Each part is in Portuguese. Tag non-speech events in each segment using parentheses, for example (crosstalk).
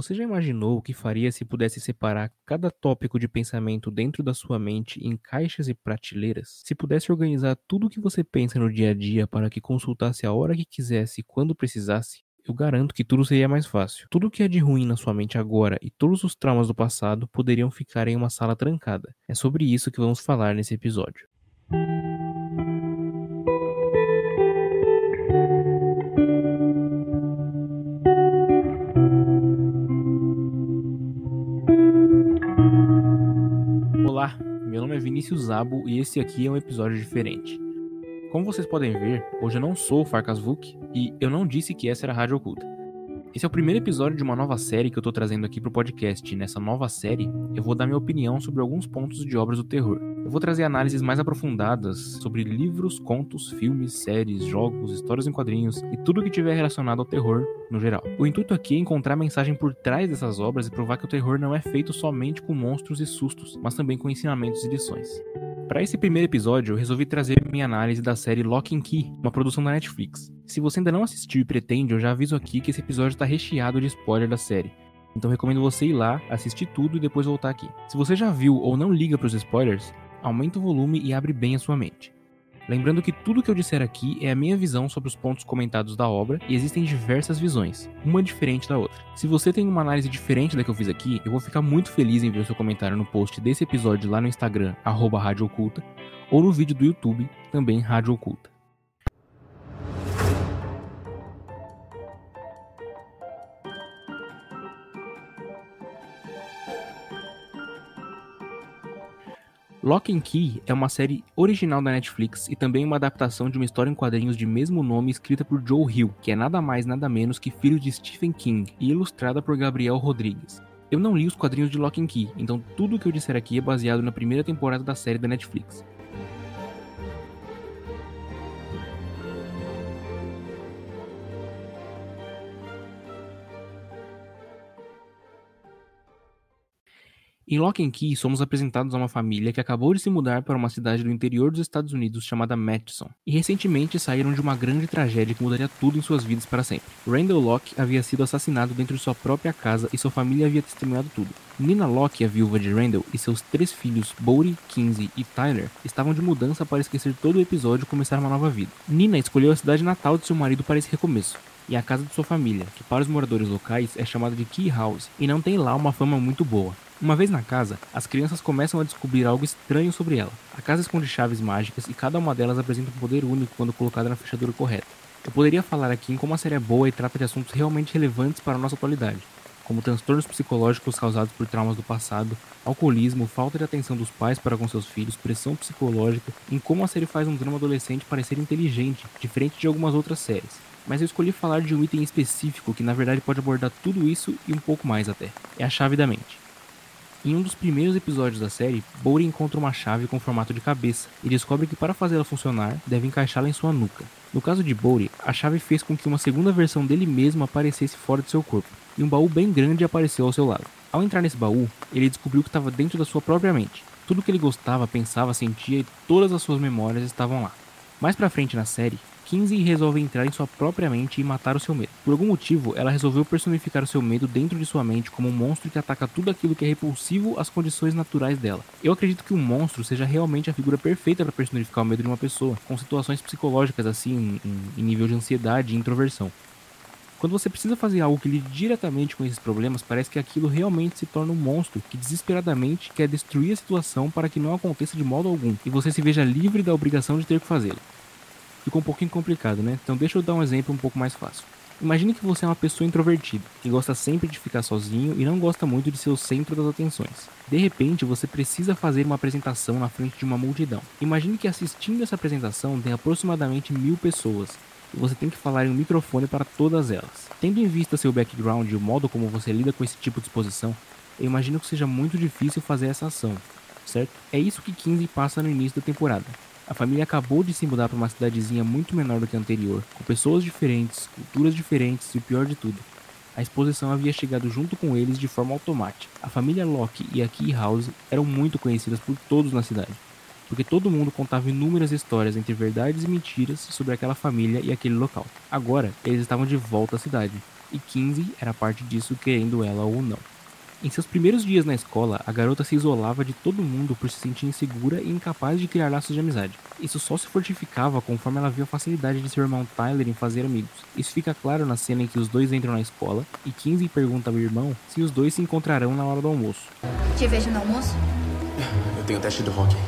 Você já imaginou o que faria se pudesse separar cada tópico de pensamento dentro da sua mente em caixas e prateleiras? Se pudesse organizar tudo o que você pensa no dia a dia para que consultasse a hora que quisesse e quando precisasse? Eu garanto que tudo seria mais fácil. Tudo o que é de ruim na sua mente agora e todos os traumas do passado poderiam ficar em uma sala trancada. É sobre isso que vamos falar nesse episódio. Meu nome é Vinícius Zabo e esse aqui é um episódio diferente. Como vocês podem ver, hoje eu não sou o Farkas Vuk e eu não disse que essa era a Rádio Oculta. Esse é o primeiro episódio de uma nova série que eu tô trazendo aqui pro podcast. Nessa nova série, eu vou dar minha opinião sobre alguns pontos de obras do terror. Eu vou trazer análises mais aprofundadas sobre livros, contos, filmes, séries, jogos, histórias em quadrinhos e tudo que tiver relacionado ao terror no geral. O intuito aqui é encontrar a mensagem por trás dessas obras e provar que o terror não é feito somente com monstros e sustos, mas também com ensinamentos e lições. Para esse primeiro episódio, eu resolvi trazer minha análise da série Lock and Key, uma produção da Netflix. Se você ainda não assistiu e pretende, eu já aviso aqui que esse episódio está recheado de spoiler da série. Então recomendo você ir lá, assistir tudo e depois voltar aqui. Se você já viu ou não liga para os spoilers, aumenta o volume e abre bem a sua mente. Lembrando que tudo que eu disser aqui é a minha visão sobre os pontos comentados da obra e existem diversas visões, uma diferente da outra. Se você tem uma análise diferente da que eu fiz aqui, eu vou ficar muito feliz em ver o seu comentário no post desse episódio lá no Instagram, arroba Rádio Oculta, ou no vídeo do YouTube, também Rádio Oculta. Lock and Key é uma série original da Netflix e também uma adaptação de uma história em quadrinhos de mesmo nome escrita por Joe Hill, que é nada mais nada menos que filho de Stephen King e ilustrada por Gabriel Rodrigues. Eu não li os quadrinhos de Lock and Key, então tudo o que eu disser aqui é baseado na primeira temporada da série da Netflix. Em Lock and Key, somos apresentados a uma família que acabou de se mudar para uma cidade do interior dos Estados Unidos chamada Madison, e recentemente saíram de uma grande tragédia que mudaria tudo em suas vidas para sempre. Randall Locke havia sido assassinado dentro de sua própria casa e sua família havia testemunhado tudo. Nina Locke, a viúva de Randall, e seus três filhos, Bodie, Kinsey e Tyler, estavam de mudança para esquecer todo o episódio e começar uma nova vida. Nina escolheu a cidade natal de seu marido para esse recomeço, e a casa de sua família, que para os moradores locais é chamada de Key House, e não tem lá uma fama muito boa. Uma vez na casa, as crianças começam a descobrir algo estranho sobre ela. A casa esconde chaves mágicas e cada uma delas apresenta um poder único quando colocada na fechadura correta. Eu poderia falar aqui em como a série é boa e trata de assuntos realmente relevantes para a nossa atualidade, como transtornos psicológicos causados por traumas do passado, alcoolismo, falta de atenção dos pais para com seus filhos, pressão psicológica, em como a série faz um drama adolescente parecer inteligente, diferente de algumas outras séries. Mas eu escolhi falar de um item específico que na verdade pode abordar tudo isso e um pouco mais até. É a chave da mente. Em um dos primeiros episódios da série, Bowry encontra uma chave com formato de cabeça e descobre que para fazê-la funcionar, deve encaixá-la em sua nuca. No caso de Bowry, a chave fez com que uma segunda versão dele mesmo aparecesse fora de seu corpo, e um baú bem grande apareceu ao seu lado. Ao entrar nesse baú, ele descobriu que estava dentro da sua própria mente. Tudo que ele gostava, pensava, sentia e todas as suas memórias estavam lá. Mais pra frente na série, Kinsey resolve entrar em sua própria mente e matar o seu medo. Por algum motivo, ela resolveu personificar o seu medo dentro de sua mente como um monstro que ataca tudo aquilo que é repulsivo às condições naturais dela. Eu acredito que um monstro seja realmente a figura perfeita para personificar o medo de uma pessoa, com situações psicológicas assim, em, em nível de ansiedade e introversão. Quando você precisa fazer algo que lide diretamente com esses problemas, parece que aquilo realmente se torna um monstro que desesperadamente quer destruir a situação para que não aconteça de modo algum e você se veja livre da obrigação de ter que fazê-lo ficou um pouquinho complicado, né? Então deixa eu dar um exemplo um pouco mais fácil. Imagine que você é uma pessoa introvertida, que gosta sempre de ficar sozinho e não gosta muito de ser o centro das atenções. De repente, você precisa fazer uma apresentação na frente de uma multidão. Imagine que assistindo essa apresentação tem aproximadamente mil pessoas e você tem que falar em um microfone para todas elas. Tendo em vista seu background e o modo como você lida com esse tipo de exposição, eu imagino que seja muito difícil fazer essa ação, certo? É isso que 15 passa no início da temporada. A família acabou de se mudar para uma cidadezinha muito menor do que a anterior, com pessoas diferentes, culturas diferentes e o pior de tudo. A exposição havia chegado junto com eles de forma automática. A família Locke e a Key House eram muito conhecidas por todos na cidade, porque todo mundo contava inúmeras histórias entre verdades e mentiras sobre aquela família e aquele local. Agora, eles estavam de volta à cidade, e 15 era parte disso querendo ela ou não. Em seus primeiros dias na escola, a garota se isolava de todo mundo por se sentir insegura e incapaz de criar laços de amizade. Isso só se fortificava conforme ela viu a facilidade de seu irmão Tyler em fazer amigos. Isso fica claro na cena em que os dois entram na escola e 15 pergunta ao irmão se os dois se encontrarão na hora do almoço. Te vejo no almoço? Eu tenho teste do hockey.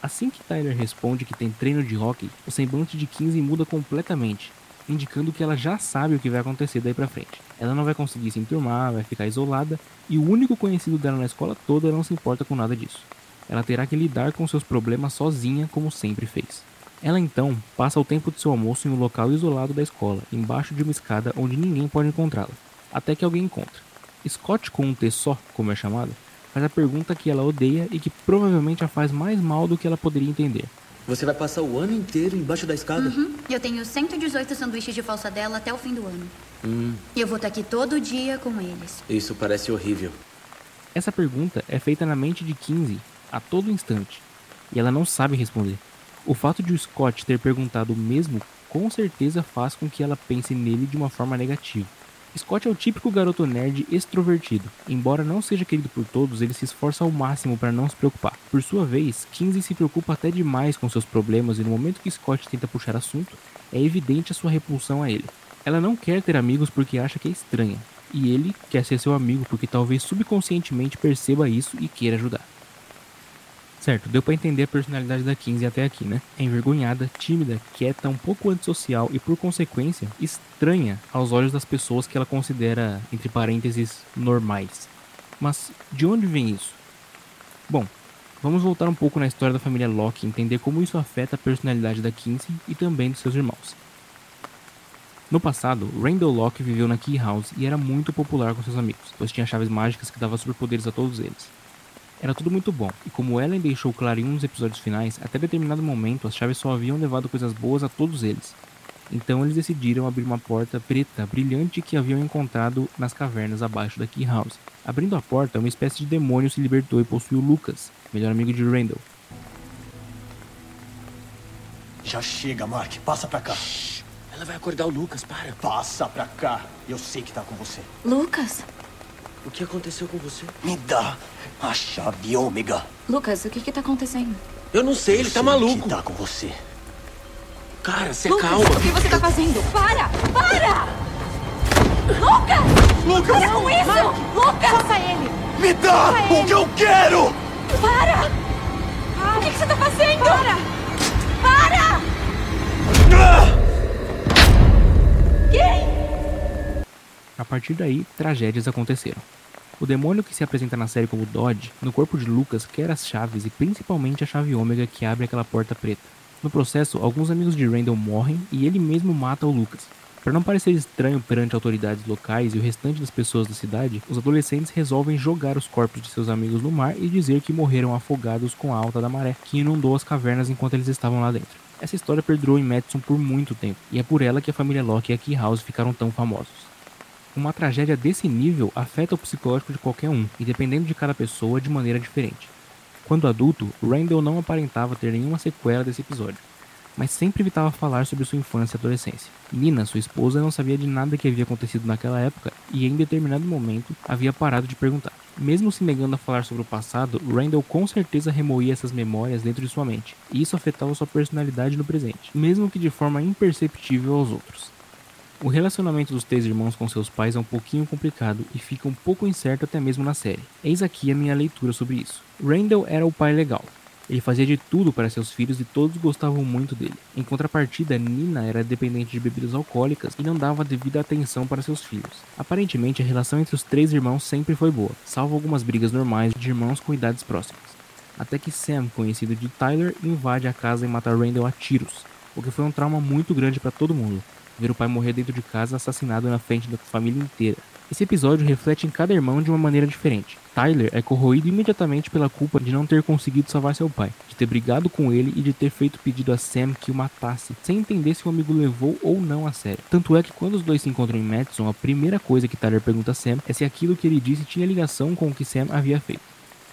Assim que Tyler responde que tem treino de hockey, o semblante de 15 muda completamente, indicando que ela já sabe o que vai acontecer daí pra frente. Ela não vai conseguir se enturmar, vai ficar isolada, e o único conhecido dela na escola toda não se importa com nada disso. Ela terá que lidar com seus problemas sozinha, como sempre fez. Ela então passa o tempo de seu almoço em um local isolado da escola, embaixo de uma escada onde ninguém pode encontrá-la, até que alguém encontra. Scott, com um T só, como é chamado, faz a pergunta que ela odeia e que provavelmente a faz mais mal do que ela poderia entender. Você vai passar o ano inteiro embaixo da escada? Uhum. Eu tenho 118 sanduíches de falsadela até o fim do ano. Hum, E eu vou estar aqui todo dia com eles. isso parece horrível. Essa pergunta é feita na mente de 15 a todo instante, e ela não sabe responder. O fato de o Scott ter perguntado o mesmo com certeza faz com que ela pense nele de uma forma negativa. Scott é o típico garoto nerd extrovertido. Embora não seja querido por todos, ele se esforça ao máximo para não se preocupar. Por sua vez, 15 se preocupa até demais com seus problemas e no momento que Scott tenta puxar assunto, é evidente a sua repulsão a ele. Ela não quer ter amigos porque acha que é estranha, e ele quer ser seu amigo porque talvez subconscientemente perceba isso e queira ajudar. Certo, deu pra entender a personalidade da 15 até aqui, né? É envergonhada, tímida, quieta, um pouco antissocial e, por consequência, estranha aos olhos das pessoas que ela considera, entre parênteses, normais. Mas de onde vem isso? Bom, vamos voltar um pouco na história da família Locke e entender como isso afeta a personalidade da 15 e também dos seus irmãos. No passado, Randall Locke viveu na Key House e era muito popular com seus amigos, pois tinha chaves mágicas que davam superpoderes a todos eles. Era tudo muito bom, e como Ellen deixou claro em um dos episódios finais, até determinado momento as chaves só haviam levado coisas boas a todos eles. Então eles decidiram abrir uma porta preta brilhante que haviam encontrado nas cavernas abaixo da Key House. Abrindo a porta, uma espécie de demônio se libertou e possuiu Lucas, melhor amigo de Randall. Já chega, Mark. Passa pra cá. Ela vai acordar o Lucas, para. Passa pra cá. Eu sei que tá com você. Lucas? O que aconteceu com você? Me dá a chave ômega. Lucas, o que que tá acontecendo? Eu não sei, ele Eu tá sei maluco. que tá com você. Cara, se Lucas, calma. o que você tá fazendo? Para! Para! Lucas! Lucas! Para com isso! Lucas! Solta ele! Me dá o que eu quero! Para! O que que você tá fazendo? Para! Para! Ah! Quem? A partir daí, tragédias aconteceram. O demônio que se apresenta na série como Dodge, no corpo de Lucas, quer as chaves e principalmente a chave ômega que abre aquela porta preta. No processo, alguns amigos de Randall morrem e ele mesmo mata o Lucas. Para não parecer estranho perante autoridades locais e o restante das pessoas da cidade, os adolescentes resolvem jogar os corpos de seus amigos no mar e dizer que morreram afogados com a alta da maré, que inundou as cavernas enquanto eles estavam lá dentro. Essa história perdurou em Madison por muito tempo, e é por ela que a família Locke e a Key House ficaram tão famosos. Uma tragédia desse nível afeta o psicológico de qualquer um, e dependendo de cada pessoa, de maneira diferente. Quando adulto, Randall não aparentava ter nenhuma sequela desse episódio, mas sempre evitava falar sobre sua infância e adolescência. Nina, sua esposa, não sabia de nada que havia acontecido naquela época e em determinado momento havia parado de perguntar. Mesmo se negando a falar sobre o passado, Randall com certeza remoía essas memórias dentro de sua mente, e isso afetava sua personalidade no presente, mesmo que de forma imperceptível aos outros. O relacionamento dos três irmãos com seus pais é um pouquinho complicado e fica um pouco incerto até mesmo na série. Eis aqui a minha leitura sobre isso. Randall era o pai legal. Ele fazia de tudo para seus filhos e todos gostavam muito dele. Em contrapartida, Nina era dependente de bebidas alcoólicas e não dava devida atenção para seus filhos. Aparentemente, a relação entre os três irmãos sempre foi boa, salvo algumas brigas normais de irmãos com idades próximas. Até que Sam, conhecido de Tyler, invade a casa e mata Randall a tiros, o que foi um trauma muito grande para todo mundo, ver o pai morrer dentro de casa assassinado na frente da família inteira. Esse episódio reflete em cada irmão de uma maneira diferente. Tyler é corroído imediatamente pela culpa de não ter conseguido salvar seu pai, de ter brigado com ele e de ter feito pedido a Sam que o matasse, sem entender se o amigo levou ou não a sério. Tanto é que quando os dois se encontram em Madison, a primeira coisa que Tyler pergunta a Sam é se aquilo que ele disse tinha ligação com o que Sam havia feito.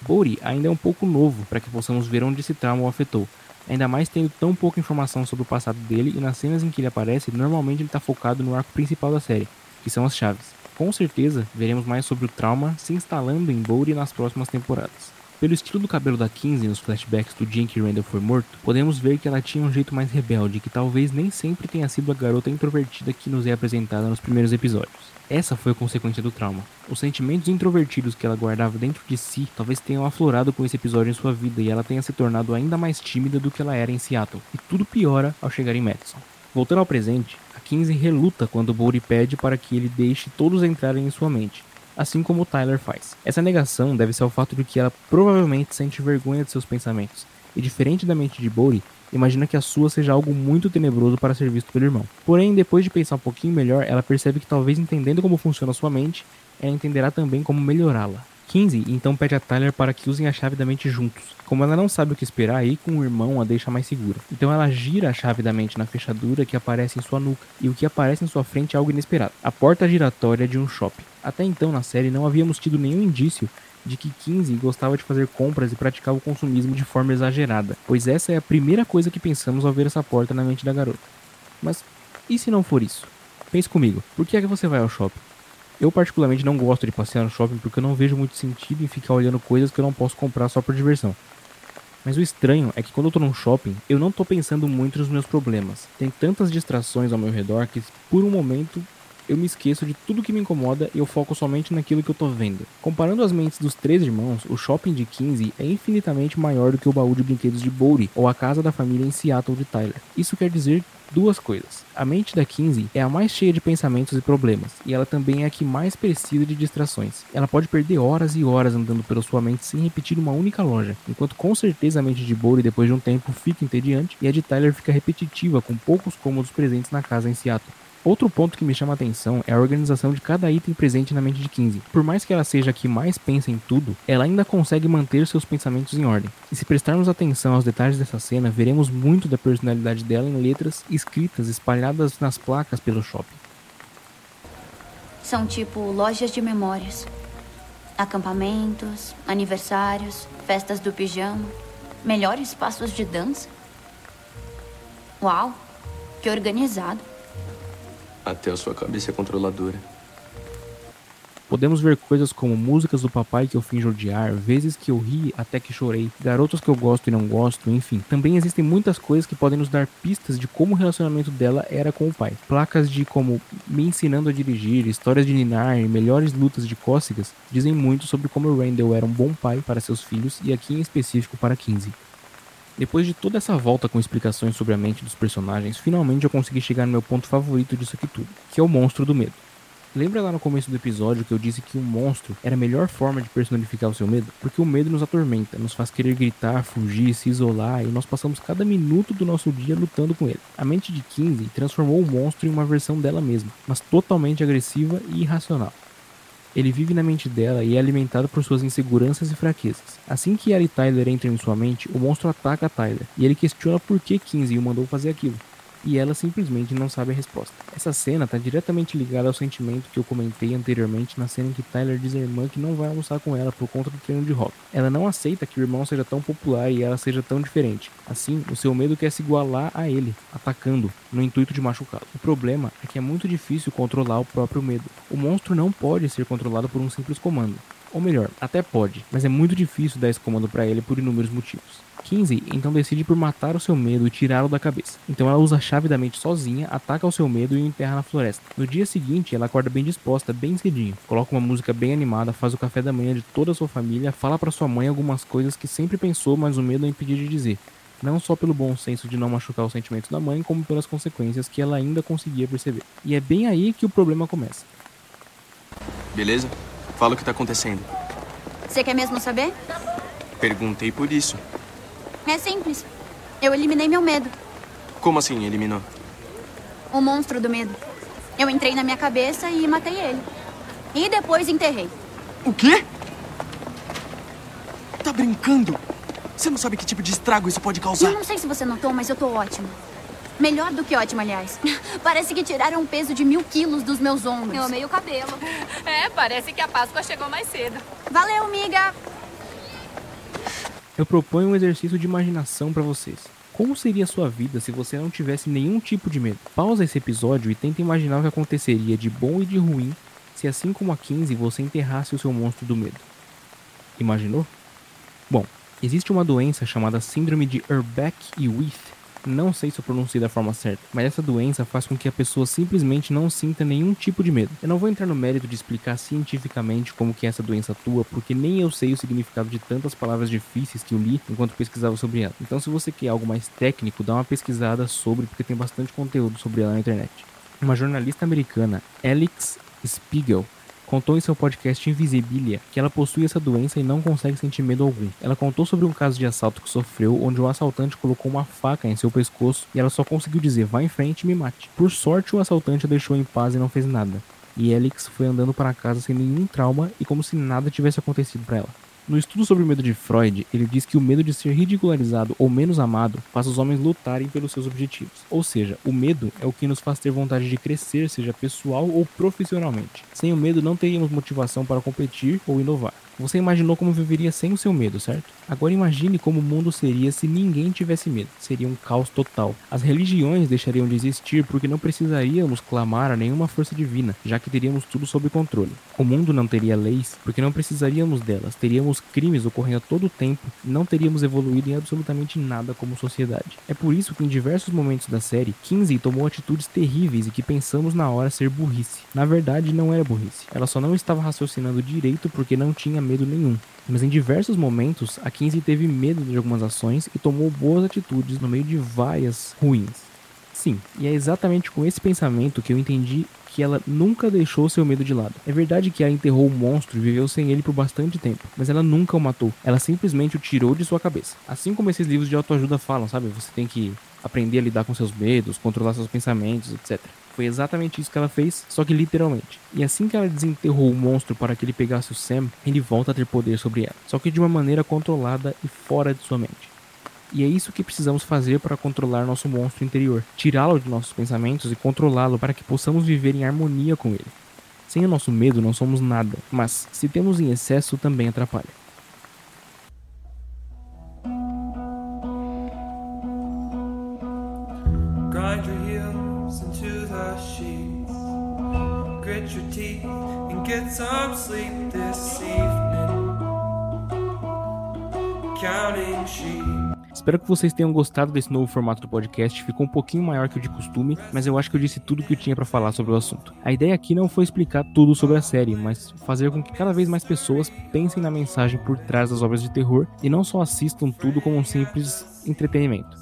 Bodhi ainda é um pouco novo para que possamos ver onde esse trauma o afetou, ainda mais tendo tão pouca informação sobre o passado dele e nas cenas em que ele aparece, normalmente ele está focado no arco principal da série, que são as chaves. Com certeza, veremos mais sobre o trauma se instalando em Bodhi nas próximas temporadas. Pelo estilo do cabelo da 15 nos flashbacks do dia em que Randall foi morto, podemos ver que ela tinha um jeito mais rebelde, que talvez nem sempre tenha sido a garota introvertida que nos é apresentada nos primeiros episódios. Essa foi a consequência do trauma. Os sentimentos introvertidos que ela guardava dentro de si talvez tenham aflorado com esse episódio em sua vida e ela tenha se tornado ainda mais tímida do que ela era em Seattle. E tudo piora ao chegar em Madison. Voltando ao presente, a 15 reluta quando Bodhi pede para que ele deixe todos entrarem em sua mente, assim como o Tyler faz. Essa negação deve ser ao fato de que ela provavelmente sente vergonha de seus pensamentos, e diferente da mente de Bodhi, imagina que a sua seja algo muito tenebroso para ser visto pelo irmão. Porém, depois de pensar um pouquinho melhor, ela percebe que talvez entendendo como funciona sua mente, ela entenderá também como melhorá-la. 15 então pede a Tyler para que usem a chave da mente juntos. Como ela não sabe o que esperar, aí com o irmão a deixa mais segura. Então ela gira a chave da mente na fechadura que aparece em sua nuca, e o que aparece em sua frente é algo inesperado: a porta giratória de um shopping. Até então na série não havíamos tido nenhum indício de que 15 gostava de fazer compras e praticava o consumismo de forma exagerada, pois essa é a primeira coisa que pensamos ao ver essa porta na mente da garota. Mas e se não for isso? Pense comigo, por que é que você vai ao shopping? Eu particularmente não gosto de passear no shopping porque eu não vejo muito sentido em ficar olhando coisas que eu não posso comprar só por diversão. Mas o estranho é que quando eu tô num shopping, eu não tô pensando muito nos meus problemas. Tem tantas distrações ao meu redor que por um momento eu me esqueço de tudo que me incomoda e eu foco somente naquilo que eu tô vendo. Comparando as mentes dos três irmãos, o shopping de 15 é infinitamente maior do que o baú de brinquedos de Bodhi ou a casa da família em Seattle de Tyler. Isso quer dizer duas coisas. A mente da 15 é a mais cheia de pensamentos e problemas, e ela também é a que mais precisa de distrações. Ela pode perder horas e horas andando pela sua mente sem repetir uma única loja, enquanto com certeza a mente de Bodhi depois de um tempo fica entediante e a de Tyler fica repetitiva com poucos cômodos presentes na casa em Seattle. Outro ponto que me chama a atenção é a organização de cada item presente na mente de 15. Por mais que ela seja a que mais pensa em tudo, ela ainda consegue manter seus pensamentos em ordem. E se prestarmos atenção aos detalhes dessa cena, veremos muito da personalidade dela em letras escritas espalhadas nas placas pelo shopping. São tipo lojas de memórias. Acampamentos, aniversários, festas do pijama, melhores passos de dança. Uau, que organizado. Até a sua cabeça é controladora. Podemos ver coisas como músicas do papai que eu finjo odiar, vezes que eu ri até que chorei, garotos que eu gosto e não gosto, enfim. Também existem muitas coisas que podem nos dar pistas de como o relacionamento dela era com o pai. Placas de como me ensinando a dirigir, histórias de Ninar e melhores lutas de cócegas dizem muito sobre como Randall era um bom pai para seus filhos e aqui em específico para 15. Depois de toda essa volta com explicações sobre a mente dos personagens, finalmente eu consegui chegar no meu ponto favorito disso aqui tudo, que é o monstro do medo. Lembra lá no começo do episódio que eu disse que um monstro era a melhor forma de personificar o seu medo? Porque o medo nos atormenta, nos faz querer gritar, fugir, se isolar e nós passamos cada minuto do nosso dia lutando com ele. A mente de 15 transformou o monstro em uma versão dela mesma, mas totalmente agressiva e irracional. Ele vive na mente dela e é alimentado por suas inseguranças e fraquezas. Assim que ela e Tyler entram em sua mente, o monstro ataca Tyler e ele questiona por que 15 o mandou fazer aquilo e ela simplesmente não sabe a resposta. Essa cena está diretamente ligada ao sentimento que eu comentei anteriormente na cena em que Tyler diz à irmã que não vai almoçar com ela por conta do treino de rock. Ela não aceita que o irmão seja tão popular e ela seja tão diferente. Assim, o seu medo quer se igualar a ele, atacando, no intuito de machucá-lo. O problema é que é muito difícil controlar o próprio medo. O monstro não pode ser controlado por um simples comando. Ou melhor, até pode, mas é muito difícil dar esse comando para ele por inúmeros motivos. 15 então decide por matar o seu medo e tirá-lo da cabeça. Então ela usa a chave da mente sozinha, ataca o seu medo e o enterra na floresta. No dia seguinte, ela acorda bem disposta, bem cedinho. Coloca uma música bem animada, faz o café da manhã de toda a sua família, fala para sua mãe algumas coisas que sempre pensou, mas o medo a impedia de dizer. Não só pelo bom senso de não machucar os sentimentos da mãe, como pelas consequências que ela ainda conseguia perceber. E é bem aí que o problema começa. Beleza? Fala o que tá acontecendo. Você quer mesmo saber? Perguntei por isso. É simples. Eu eliminei meu medo. Como assim eliminou? O monstro do medo. Eu entrei na minha cabeça e matei ele. E depois enterrei. O quê? Tá brincando? Você não sabe que tipo de estrago isso pode causar? Eu não sei se você notou, mas eu tô ótima. Melhor do que ótima, aliás. (laughs) Parece que tiraram um peso de mil quilos dos meus ombros. Eu amei o cabelo. (laughs) É, parece que a Páscoa chegou mais cedo. Valeu, amiga! Eu proponho um exercício de imaginação para vocês. Como seria a sua vida se você não tivesse nenhum tipo de medo? Pausa esse episódio e tenta imaginar o que aconteceria de bom e de ruim se assim como a 15 você enterrasse o seu monstro do medo. Imaginou? Bom, existe uma doença chamada Síndrome de Urbeck e With não sei se eu pronunciei da forma certa, mas essa doença faz com que a pessoa simplesmente não sinta nenhum tipo de medo. Eu não vou entrar no mérito de explicar cientificamente como que essa doença atua, porque nem eu sei o significado de tantas palavras difíceis que eu li enquanto pesquisava sobre ela. Então se você quer algo mais técnico, dá uma pesquisada sobre, porque tem bastante conteúdo sobre ela na internet. Uma jornalista americana, Alex Spiegel, contou em seu podcast Invisibilia que ela possui essa doença e não consegue sentir medo algum. Ela contou sobre um caso de assalto que sofreu, onde um assaltante colocou uma faca em seu pescoço e ela só conseguiu dizer: vá em frente e me mate. Por sorte, o assaltante a deixou em paz e não fez nada. E Alex foi andando para casa sem nenhum trauma e como se nada tivesse acontecido para ela. No estudo sobre o medo de Freud, ele diz que o medo de ser ridicularizado ou menos amado faz os homens lutarem pelos seus objetivos. Ou seja, o medo é o que nos faz ter vontade de crescer, seja pessoal ou profissionalmente. Sem o medo, não teríamos motivação para competir ou inovar. Você imaginou como viveria sem o seu medo, certo? Agora imagine como o mundo seria se ninguém tivesse medo. Seria um caos total. As religiões deixariam de existir porque não precisaríamos clamar a nenhuma força divina, já que teríamos tudo sob controle. O mundo não teria leis porque não precisaríamos delas. Teríamos crimes ocorrendo a todo tempo e não teríamos evoluído em absolutamente nada como sociedade. É por isso que em diversos momentos da série, Kinsey tomou atitudes terríveis e que pensamos na hora ser burrice. Na verdade, não era burrice. Ela só não estava raciocinando direito porque não tinha medo nenhum. Mas em diversos momentos, a Kinsey teve medo de algumas ações e tomou boas atitudes no meio de várias ruins. Sim, e é exatamente com esse pensamento que eu entendi que ela nunca deixou seu medo de lado. É verdade que ela enterrou o monstro e viveu sem ele por bastante tempo, mas ela nunca o matou. Ela simplesmente o tirou de sua cabeça. Assim como esses livros de autoajuda falam, sabe? Você tem que aprender a lidar com seus medos, controlar seus pensamentos, etc. Foi exatamente isso que ela fez, só que literalmente. E assim que ela desenterrou o monstro para que ele pegasse o Sam, ele volta a ter poder sobre ela, só que de uma maneira controlada e fora de sua mente. E é isso que precisamos fazer para controlar nosso monstro interior, tirá-lo de nossos pensamentos e controlá-lo para que possamos viver em harmonia com ele. Sem o nosso medo não somos nada, mas se temos em excesso também atrapalha. Sleep this evening. Counting sheep. Espero que vocês tenham gostado desse novo formato do podcast. Ficou um pouquinho maior que o de costume, mas eu acho que eu disse tudo que eu tinha para falar sobre o assunto. A ideia aqui não foi explicar tudo sobre a série, mas fazer com que cada vez mais pessoas pensem na mensagem por trás das obras de terror e não só assistam tudo como um simples entretenimento.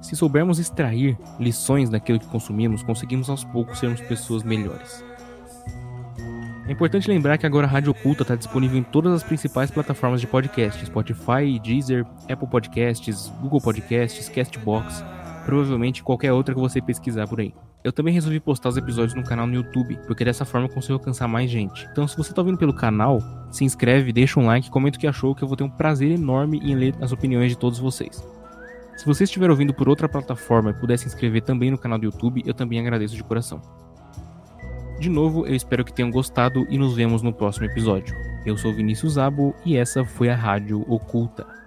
Se soubermos extrair lições daquilo que consumimos, conseguimos aos poucos sermos pessoas melhores. É importante lembrar que agora a Rádio Oculta está disponível em todas as principais plataformas de podcast: Spotify, Deezer, Apple Podcasts, Google Podcasts, Castbox, provavelmente qualquer outra que você pesquisar por aí. Eu também resolvi postar os episódios no canal no YouTube, porque dessa forma eu consigo alcançar mais gente. Então, se você está ouvindo pelo canal, se inscreve, deixa um like, comenta o que achou, que eu vou ter um prazer enorme em ler as opiniões de todos vocês. Se você estiver ouvindo por outra plataforma e puder se inscrever também no canal do YouTube, eu também agradeço de coração. De novo, eu espero que tenham gostado e nos vemos no próximo episódio. Eu sou Vinícius Zabo e essa foi a Rádio Oculta.